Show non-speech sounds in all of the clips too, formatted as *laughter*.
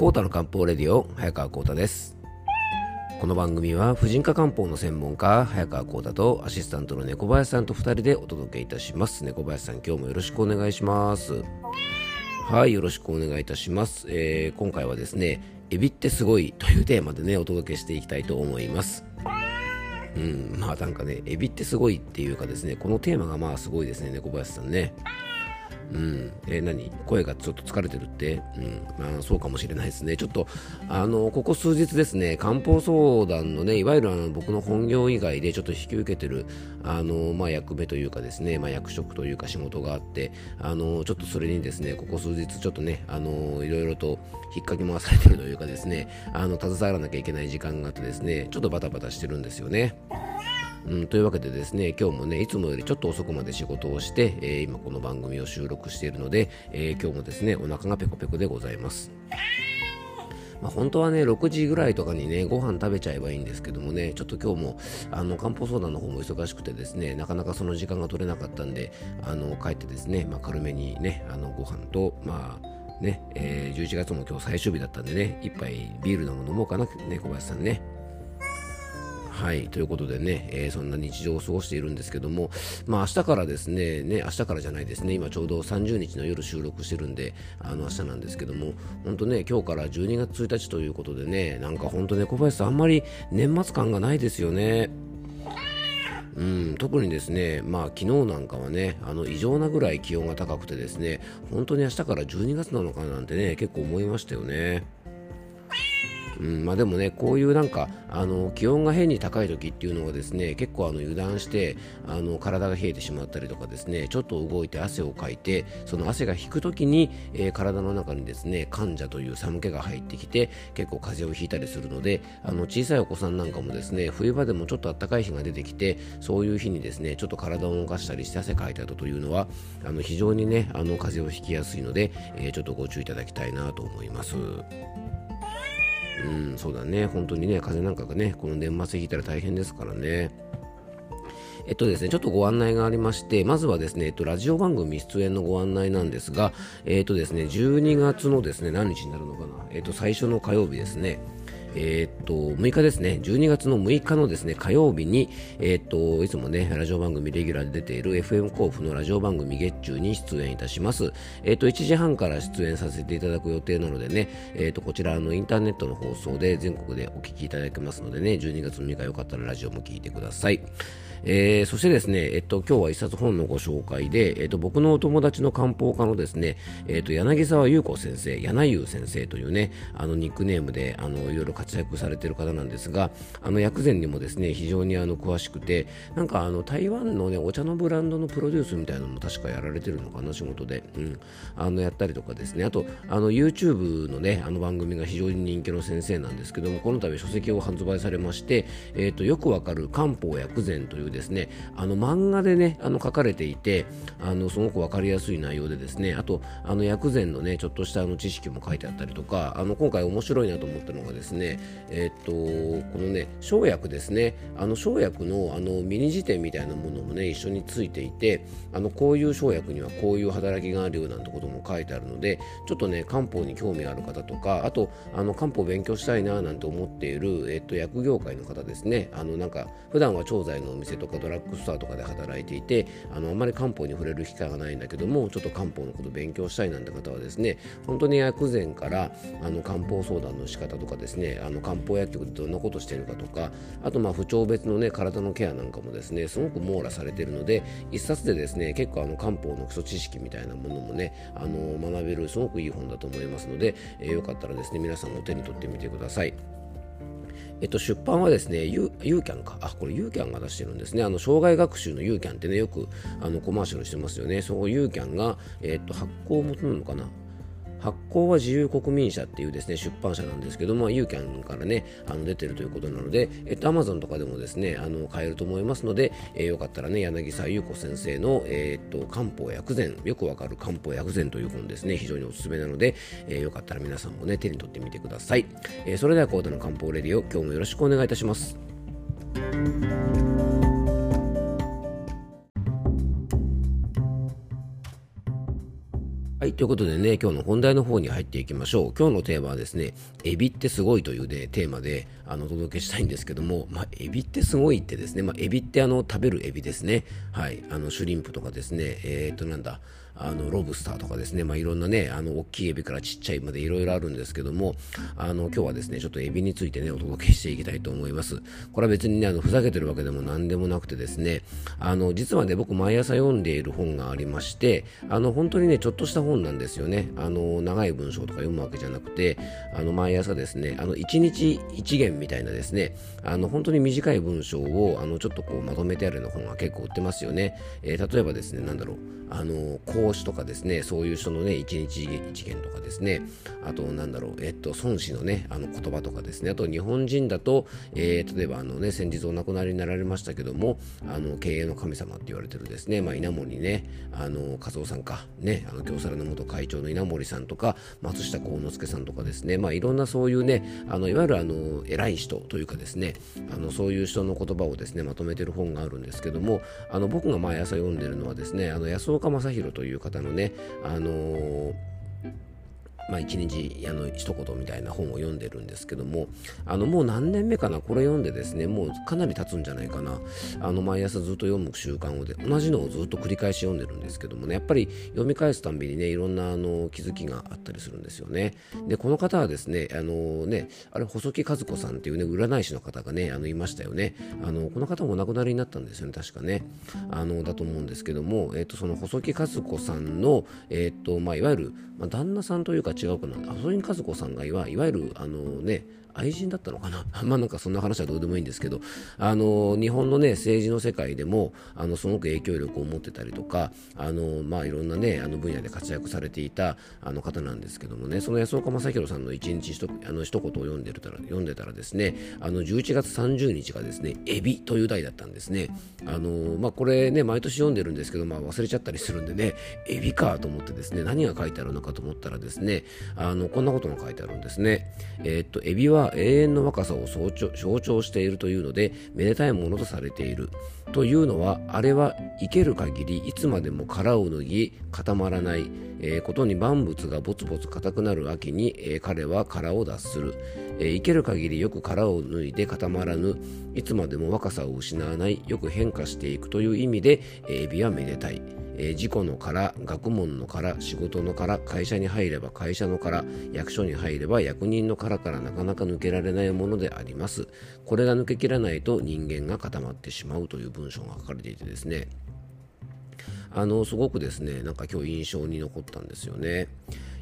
コータの漢方レディオ早川コータです。この番組は婦人科漢方の専門家早川コータとアシスタントの猫林さんと2人でお届けいたします。猫林さん今日もよろしくお願いします。はいよろしくお願いいたします、えー、今回はですねエビってすごいというテーマでねお届けしていきたいと思います。うん、まあなんかね、エビってすごいっていうかですね、このテーマがまあすごいですね、猫林さんね。うん、え、何？声がちょっと疲れてるって、うん、まあ、そうかもしれないですね。ちょっと、あの、ここ数日ですね、漢方相談のね、いわゆるあの僕の本業以外でちょっと引き受けてる、あの、まあ、役目というかですね、まあ、役職というか仕事があって、あの、ちょっとそれにですね、ここ数日ちょっとね、あの、いろいろと引っかき回されてるというかですね、あの、携わらなきゃいけない時間があってですね、ちょっとバタバタしてるんですよね。うん、というわけでですね今日もねいつもよりちょっと遅くまで仕事をして、えー、今この番組を収録しているので、えー、今日もですねお腹がペコペコでございますまあ、本当はね、6時ぐらいとかにね、ご飯食べちゃえばいいんですけどもね、ちょっと今日も、あの、漢方相談の方も忙しくてですね、なかなかその時間が取れなかったんで、あの、帰ってですね、まあ、軽めにね、あの、ご飯と、まあ、ね、えー、11月も今日最終日だったんでね、一杯ビールでも飲もうかな、ね、小林さんね。はい、ということでね、えー、そんな日常を過ごしているんですけども、まあ明日からですね、ね、明日からじゃないですね、今ちょうど30日の夜収録してるんで、あの明日なんですけども、本当ね、今日から12月1日ということでね、なんか本当ね、小林さん、あんまり年末感がないですよね。うん、特にですね、まあ昨日なんかはね、あの異常なぐらい気温が高くてですね、本当に明日から12月なのかなんてね、結構思いましたよね。うんまあ、でもね、こういうなんかあの気温が変に高い時っていうのはですね結構あの油断してあの体が冷えてしまったりとかですねちょっと動いて汗をかいてその汗が引く時に、えー、体の中にですね患者という寒気が入ってきて結構風邪をひいたりするのであの小さいお子さんなんかもですね冬場でもちょっと暖かい日が出てきてそういう日にですねちょっと体を動かしたりして汗かいたというのはあの非常にねあの風邪をひきやすいので、えー、ちょっとご注意いただきたいなと思います。うん、そうだね、本当にね、風邪なんかがね、この年末引いたら大変ですからね。えっとですね、ちょっとご案内がありまして、まずはですね、えっと、ラジオ番組出演のご案内なんですが、えっとですね、12月のですね、何日になるのかな、えっと、最初の火曜日ですね、えー、っと、6日ですね、12月の6日のですね、火曜日に、えー、っと、いつもね、ラジオ番組レギュラーで出ている FM 甲府のラジオ番組月中に出演いたします。えー、っと、1時半から出演させていただく予定なのでね、えっと、こちらのインターネットの放送で全国でお聞きいただけますのでね、12月6日よかったらラジオも聞いてください。えー、そしてですね、えっと、今日は一冊本のご紹介で、えっと、僕のお友達の漢方科のですね、えっと、柳沢優子先生、柳優先生というね、あの、ニックネームで、あの、いろいろ活躍されている方なんですが、あの、薬膳にもですね、非常にあの、詳しくて、なんか、あの、台湾のね、お茶のブランドのプロデュースみたいなのも確かやられてるのかな、仕事で。うん。あの、やったりとかですね、あと、あの、YouTube のね、あの番組が非常に人気の先生なんですけども、この度書籍を発売されまして、えっと、よくわかる漢方薬膳というですね、あの漫画でねあの書かれていてあのすごく分かりやすい内容でですねあとあの薬膳のねちょっとしたあの知識も書いてあったりとかあの今回面白いなと思ったのがですねえー、っとこのね生薬ですね。あの生薬のあのミニ辞典みたいなものもね一緒についていてあのこういう生薬にはこういう働きがあるよなんてことも書いてあるのでちょっとね漢方に興味ある方とかあとあの漢方勉強したいななんて思っている、えっと、薬業界の方ですね。あのなんか普段は調剤のお店とかドラッグストアとかで働いていてあのあまり漢方に触れる機会がないんだけどもちょっと漢方のことを勉強したいなんて方はですね本当に薬膳からあの漢方相談の仕方とかですねあの漢方薬局でどんなことしてるかとかあとまあ不調別のね体のケアなんかもですねすごく網羅されているので一冊でですね結構あの漢方の基礎知識みたいなものもねあの学べるすごくいい本だと思いますので、えー、よかったらですね皆さんも手に取ってみてください。えっと、出版はですね、ユーキャンか。あ、これユーキャンが出してるんですね。あの、障害学習のユーキャンってね、よくあのコマーシャルしてますよね。そのユーキャンが、えっと、発行元なのかな発行は自由国民社っていうですね出版社なんですけども、ユーキャンからねあの出てるということなので、えっと、Amazon とかでもですねあの買えると思いますので、えー、よかったらね柳沢優子先生の、えー、っと漢方薬膳よくわかる漢方薬膳という本ですね非常におすすめなので、えー、よかったら皆さんもね手に取ってみてください、えー、それではコーダの漢方レディオ今日もよろしくお願いいたします。い、ということでね、今日の本題の方に入っていきましょう。今日のテーマはですね、エビってすごいというね、テーマであのお届けしたいんですけども、まあ、エビってすごいってですね、まあ、エビってあの食べるエビですね。はい、あのシュリンプとかですね、えー、っとなんだ、あのロブスターとかですね、まあ、いろんなね、あの大きいエビからちっちゃいまでいろいろあるんですけども、あの今日はですね、ちょっとエビについてね、お届けしていきたいと思います。これは別にね、あのふざけてるわけでも何でもなくてですね、あの実はね、僕毎朝読んでいる本がありまして、あの本当にね、ちょっとした本なんですよね。あの長い文章とか読むわけじゃなくて、あの毎朝ですね、あの1日1元みたいなですね、あの本当に短い文章をあのちょっとこうまとめてあるような本が結構売ってますよね。えー、例えばですね、なんだろう、あの講師とかですね、そういう人のね、一日一元とかですね、あと、なんだろう、えっと、孫子のね、あの言葉とかですね、あと日本人だと、えー、例えばあのね、先日お亡くなりになられましたけども、あの、経営の神様って言われてるですね、まあ、稲森ね、あの、和夫さんか、ね、あの、京皿の元会長の稲森さんとか、松下幸之助さんとかですね、まあ、いろんなそういうね、あの、いわゆるあの、偉い人というかですね、あの、そういう人の言葉をですね、まとめてる本があるんですけども、あの、僕が毎朝読んでるのはですね、あの、安岡正弘といういう方のね、あのーまあ、一日あの一言みたいな本を読んでるんですけどもあのもう何年目かな？これ読んでですねもうかなり経つんじゃないかな。あの毎朝ずっと読む習慣をで同じのをずっと繰り返し読んでるんですけどもねやっぱり読み返すたんびにねいろんなあの気づきがあったりするんですよね。でこの方はですねあのねあれ細木和子さんっていうね占い師の方がねあのいましたよね。あのこの方もお亡くなりになったんですよね確かね。あのだと思うんですけども、えーと、その細木和子さんの、えーとまあ、いわゆる、まあ、旦那さんというか違うかな細木和子さんがいわいわゆるあのね愛人だったのかな *laughs* まあなんかそんな話はどうでもいいんですけど、あの、日本のね、政治の世界でも、あの、すごく影響力を持ってたりとか、あの、まあいろんなね、あの分野で活躍されていたあの方なんですけどもね、その安岡正弘さんの一日ひとあの一言を読んでるたら、読んでたらですね、あの、11月30日がですね、エビという題だったんですね。あの、まあこれね、毎年読んでるんですけど、まあ忘れちゃったりするんでね、エビかと思ってですね、何が書いてあるのかと思ったらですね、あの、こんなことが書いてあるんですね。えー、っと、エビは永遠の若さを象徴しているというのでめでたいものとされている。というのはあれは生ける限りいつまでも殻を脱ぎ固まらない、えー、ことに万物がぼつぼつ硬くなる秋に、えー、彼は殻を脱する、えー、生ける限りよく殻を脱いで固まらぬいつまでも若さを失わないよく変化していくという意味で、えー、エビはめでたい。えー、事故のから学問のから仕事のから会社に入れば会社のから役所に入れば役人のからからなかなか抜けられないものでありますこれが抜けきらないと人間が固まってしまうという文章が書かれていてですねあのすごくですねなんか今日印象に残ったんですよね。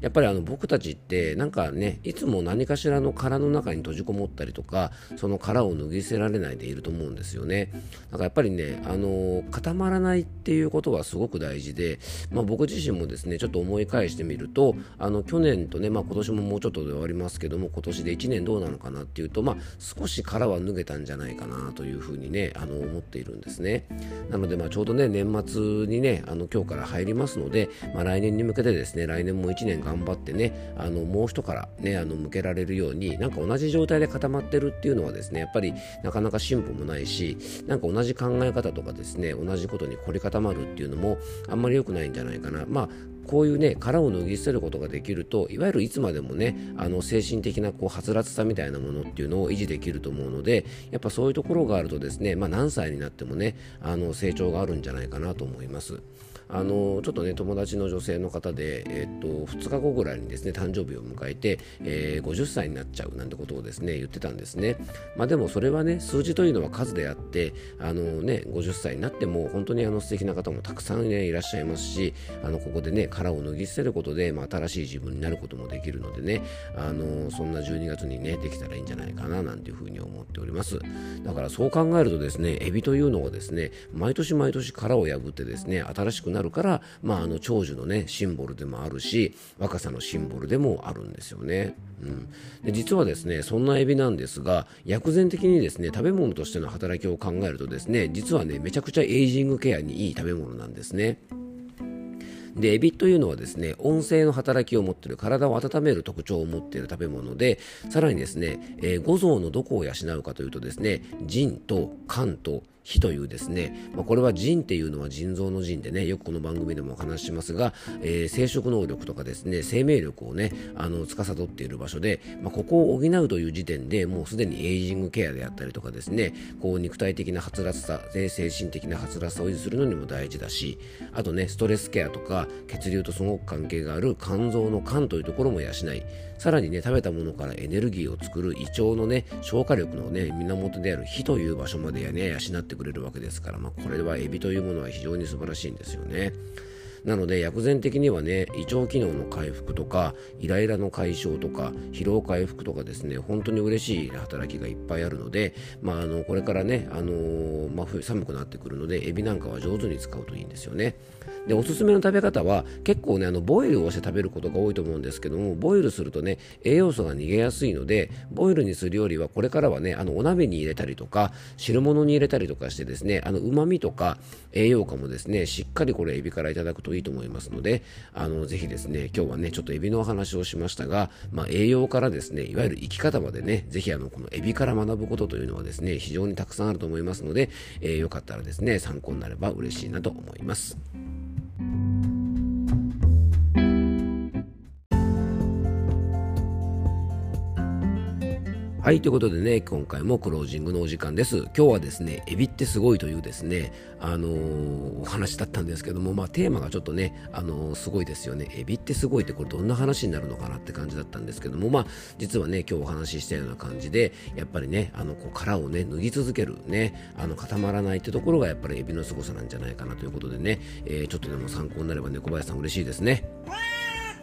やっぱりあの僕たちってなんかねいつも何かしらの殻の中に閉じこもったりとかその殻を脱ぎ捨てられないでいると思うんですよね。だからやっぱりねあの固まらないっていうことはすごく大事で、まあ、僕自身もですねちょっと思い返してみるとあの去年とね、まあ、今年ももうちょっとで終わりますけども今年で1年どうなのかなっていうと、まあ、少し殻は脱げたんじゃないかなというふうにねあの思っているんですね。なのでまあちょうどね年末にねあの今日から入りますので、まあ、来年に向けてですね来年も1年頑張ってねあのもう一からねあの向けられるようになんか同じ状態で固まってるっていうのはですねやっぱりなかなか進歩もないしなんか同じ考え方とかですね同じことに凝り固まるっていうのもあんまり良くないんじゃないかなまあこういうね殻を脱ぎ捨てることができるといわゆるいつまでもねあの精神的なこうはつらつさみたいなものっていうのを維持できると思うのでやっぱそういうところがあるとですね、まあ、何歳になってもねあの成長があるんじゃないかなと思います。あのちょっとね友達の女性の方で、えっと2日後ぐらいにですね誕生日を迎えて、えー、50歳になっちゃうなんてことをですね言ってたんですね、まあ、でもそれはね数字というのは数であってあの、ね、50歳になっても本当にあの素敵な方もたくさん、ね、いらっしゃいますしあのここでね殻を脱ぎ捨てることで、まあ、新しい自分になることもできるのでねあのそんな12月にねできたらいいんじゃないかななんていうふうに思っております。だからそう考えるとですねエビというのはですね毎年毎年殻を破ってですね新しくなるから、まあ、あの長寿のねシンボルでもあるし若さのシンボルでもあるんですよね。うん、で実はですねそんなエビなんですが薬膳的にですね食べ物としての働きを考えるとですね実はねめちゃくちゃエイジングケアにいい食べ物なんですね。で、エビというのはですね、温性の働きを持っている、体を温める特徴を持っている食べ物で、さらにですね、えー、五臓のどこを養うかというとですね、腎と肝と火というですね、まあ、これは腎っていうのは腎臓の腎でねよくこの番組でもお話ししますが、えー、生殖能力とかですね生命力をねあの司っている場所で、まあ、ここを補うという時点でもうすでにエイジングケアであったりとかですねこう肉体的なはつらつさ精神的なはつらつさを維持するのにも大事だしあとねストレスケアとか血流とすごく関係がある肝臓の肝というところも養いさらにね食べたものからエネルギーを作る胃腸のね消化力のね源である火という場所までやね養ってくれるわけですから、まあ、これはエビというものは非常に素晴らしいんですよね。なので薬膳的にはね胃腸機能の回復とかイライラの解消とか疲労回復とかですね本当に嬉しい働きがいっぱいあるので、まあ、あのこれからね、あのー、まあ、寒くなってくるのでエビなんかは上手に使うといいんですよね。でおすすめの食べ方は結構ねあのボイルをして食べることが多いと思うんですけどもボイルするとね栄養素が逃げやすいのでボイルにするよりはこれからはねあのお鍋に入れたりとか汁物に入れたりとかしてですねあの旨味とか栄養価もですねしっかりこれエビからいただくといいと思いますのであのぜひですね今日はねちょっとエビのお話をしましたが、まあ、栄養からですねいわゆる生き方までねぜひあのこのエビから学ぶことというのはですね非常にたくさんあると思いますので、えー、よかったらですね参考になれば嬉しいなと思います。はい、ということでね、今回もクロージングのお時間です。今日はですね、エビってすごいというですね、あのー、お話だったんですけども、まあ、テーマがちょっとね、あのー、すごいですよね。エビってすごいってこれどんな話になるのかなって感じだったんですけども、まあ、実はね、今日お話ししたような感じで、やっぱりね、あの、こう殻をね、脱ぎ続けるね、あの、固まらないってところがやっぱりエビの凄さなんじゃないかなということでね、えー、ちょっとでも参考になればね、小林さん嬉しいですね。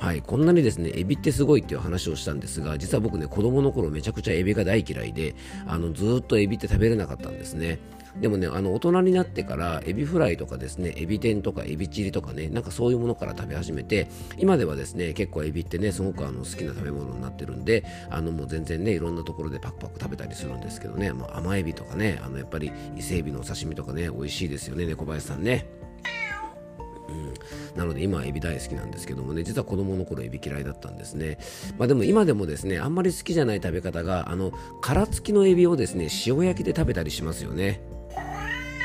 はい、こんなにですね、エビってすごいっていう話をしたんですが、実は僕ね、子供の頃めちゃくちゃエビが大嫌いで、あの、ずっとエビって食べれなかったんですね。でもね、あの、大人になってから、エビフライとかですね、エビ天とかエビチリとかね、なんかそういうものから食べ始めて、今ではですね、結構エビってね、すごくあの好きな食べ物になってるんで、あの、もう全然ね、いろんなところでパクパク食べたりするんですけどね、まあ、甘エビとかね、あの、やっぱり伊勢エビのお刺身とかね、美味しいですよね、猫林さんね。うん。なので今はエビ大好きなんですけどもね実は子供の頃エビ嫌いだったんですね。まあでも今でもですねあんまり好きじゃない食べ方があの殻付きのエビをですね塩焼きで食べたりしますよね。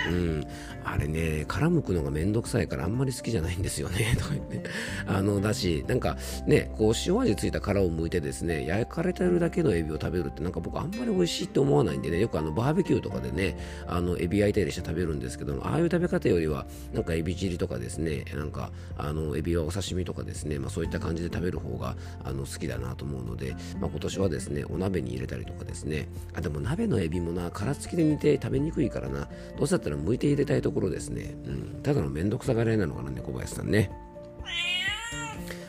うん、あれね、殻むくのがめんどくさいからあんまり好きじゃないんですよね、*laughs* とか言って。あの、だし、なんかね、こう塩味ついた殻を剥いてですね、焼かれてるだけのエビを食べるってなんか僕あんまり美味しいって思わないんでね、よくあのバーベキューとかでね、あの、エビ焼いたりして食べるんですけども、ああいう食べ方よりは、なんかエビチリとかですね、なんか、あの、エビはお刺身とかですね、まあそういった感じで食べる方が、あの、好きだなと思うので、まあ今年はですね、お鍋に入れたりとかですね、あ、でも鍋のエビもな、殻付きで煮て食べにくいからな、どうせだったら向いて入れたいところですね。うん、ただの面倒くさがり屋なのかな、ね、小林さんね。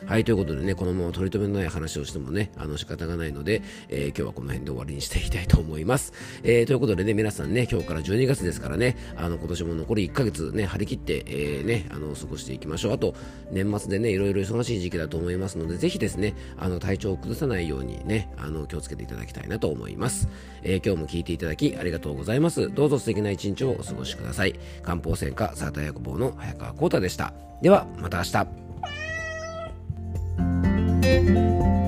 はい、ということでね、このまま取り留めのない話をしてもね、あの仕方がないので、えー、今日はこの辺で終わりにしていきたいと思います。えー、ということでね、皆さんね、今日から12月ですからね、あの、今年も残り1ヶ月ね、張り切って、えー、ね、あの、過ごしていきましょう。あと、年末でね、いろいろ忙しい時期だと思いますので、ぜひですね、あの、体調を崩さないようにね、あの、気をつけていただきたいなと思います。え今日も聞いていただきありがとうございます。どうぞ素敵な一日をお過ごしください。漢方専科サーター薬房の早川幸太でした。では、また明日。Música